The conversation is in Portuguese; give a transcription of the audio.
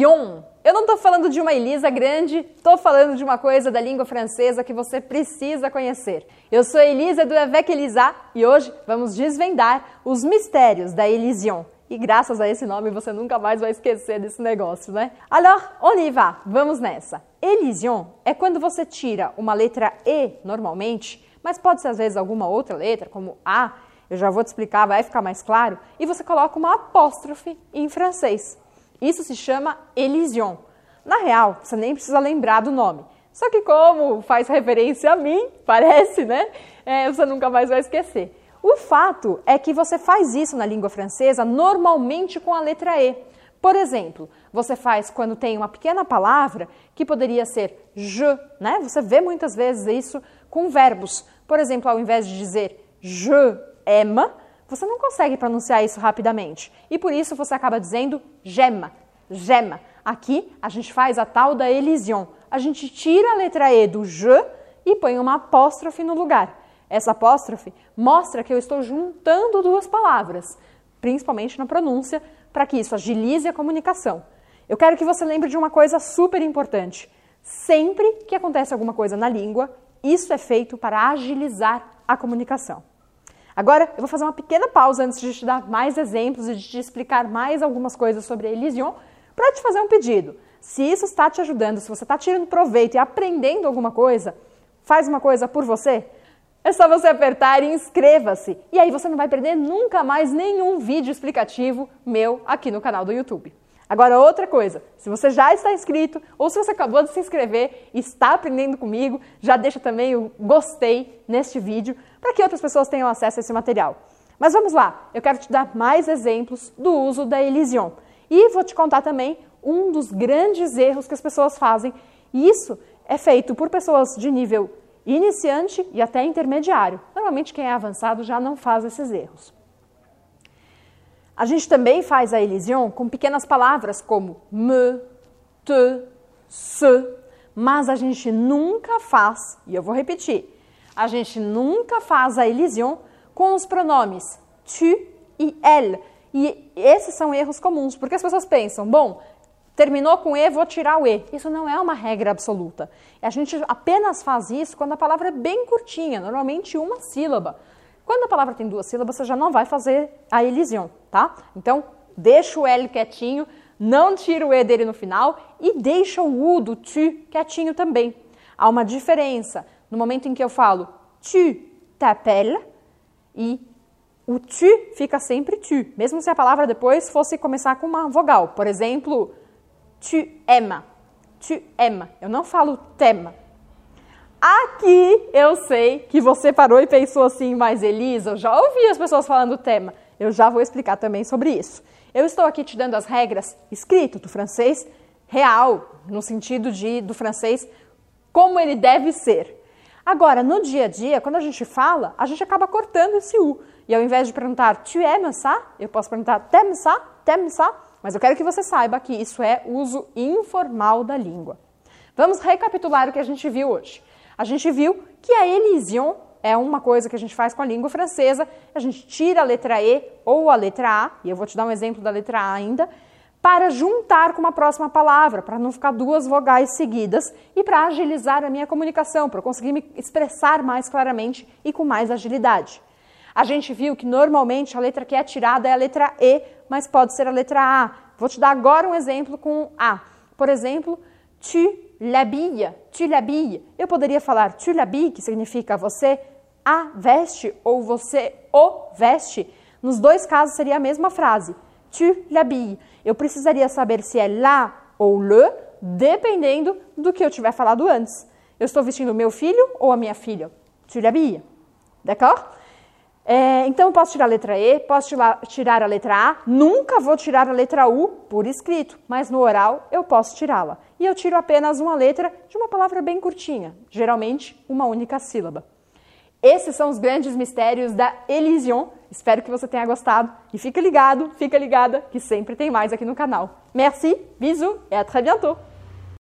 Elision. Eu não estou falando de uma Elisa grande, estou falando de uma coisa da língua francesa que você precisa conhecer. Eu sou Elisa do Avec Elisa e hoje vamos desvendar os mistérios da Elision. E graças a esse nome você nunca mais vai esquecer desse negócio, né? Alors, on y va, vamos nessa. Elision é quando você tira uma letra E normalmente, mas pode ser às vezes alguma outra letra, como A, eu já vou te explicar, vai ficar mais claro, e você coloca uma apóstrofe em francês. Isso se chama elision. Na real, você nem precisa lembrar do nome. Só que como faz referência a mim, parece, né? É, você nunca mais vai esquecer. O fato é que você faz isso na língua francesa normalmente com a letra E. Por exemplo, você faz quando tem uma pequena palavra que poderia ser je, né? Você vê muitas vezes isso com verbos. Por exemplo, ao invés de dizer je aime, você não consegue pronunciar isso rapidamente. E por isso você acaba dizendo gema, gema. Aqui a gente faz a tal da elision. A gente tira a letra E do je e põe uma apóstrofe no lugar. Essa apóstrofe mostra que eu estou juntando duas palavras, principalmente na pronúncia, para que isso agilize a comunicação. Eu quero que você lembre de uma coisa super importante. Sempre que acontece alguma coisa na língua, isso é feito para agilizar a comunicação. Agora, eu vou fazer uma pequena pausa antes de te dar mais exemplos e de te explicar mais algumas coisas sobre a Elysion, para te fazer um pedido. Se isso está te ajudando, se você está tirando proveito e aprendendo alguma coisa, faz uma coisa por você, é só você apertar e inscreva-se. E aí você não vai perder nunca mais nenhum vídeo explicativo meu aqui no canal do YouTube. Agora, outra coisa, se você já está inscrito ou se você acabou de se inscrever e está aprendendo comigo, já deixa também o gostei neste vídeo para que outras pessoas tenham acesso a esse material. Mas vamos lá, eu quero te dar mais exemplos do uso da Elysion. E vou te contar também um dos grandes erros que as pessoas fazem. E isso é feito por pessoas de nível iniciante e até intermediário. Normalmente quem é avançado já não faz esses erros. A gente também faz a elision com pequenas palavras como me, te, se, mas a gente nunca faz, e eu vou repetir, a gente nunca faz a elision com os pronomes tu e elle. E esses são erros comuns, porque as pessoas pensam, bom, terminou com e, vou tirar o e. Isso não é uma regra absoluta. A gente apenas faz isso quando a palavra é bem curtinha, normalmente uma sílaba. Quando a palavra tem duas sílabas, você já não vai fazer a elision, tá? Então, deixa o L quietinho, não tira o E dele no final e deixa o U do tu quietinho também. Há uma diferença no momento em que eu falo tu t'appelles e o tu fica sempre tu, mesmo se a palavra depois fosse começar com uma vogal. Por exemplo, tu aimes, tu aimes. Eu não falo tema, Aqui eu sei que você parou e pensou assim, mas Elisa, eu já ouvi as pessoas falando tema. Eu já vou explicar também sobre isso. Eu estou aqui te dando as regras escrito do francês real, no sentido de do francês como ele deve ser. Agora, no dia a dia, quando a gente fala, a gente acaba cortando esse U. E ao invés de perguntar tu aimes ça, eu posso perguntar t'aimes ça, t'aimes ça, mas eu quero que você saiba que isso é uso informal da língua. Vamos recapitular o que a gente viu hoje a gente viu que a elision é uma coisa que a gente faz com a língua francesa, a gente tira a letra E ou a letra A, e eu vou te dar um exemplo da letra A ainda, para juntar com uma próxima palavra, para não ficar duas vogais seguidas e para agilizar a minha comunicação, para eu conseguir me expressar mais claramente e com mais agilidade. A gente viu que normalmente a letra que é tirada é a letra E, mas pode ser a letra A. Vou te dar agora um exemplo com A. Por exemplo, tu l'habille, tu l'habilles. Eu poderia falar tu l'habilles, que significa você a veste ou você o veste. Nos dois casos seria a mesma frase. Tu l'habilles. Eu precisaria saber se é la ou le, dependendo do que eu tiver falado antes. Eu estou vestindo meu filho ou a minha filha? Tu l'habilles. D'accord? É, então, eu posso tirar a letra E, posso tirar a letra A, nunca vou tirar a letra U por escrito, mas no oral eu posso tirá-la. E eu tiro apenas uma letra de uma palavra bem curtinha, geralmente uma única sílaba. Esses são os grandes mistérios da Elision. Espero que você tenha gostado. E fica ligado, fica ligada, que sempre tem mais aqui no canal. Merci, bisous e à très bientôt!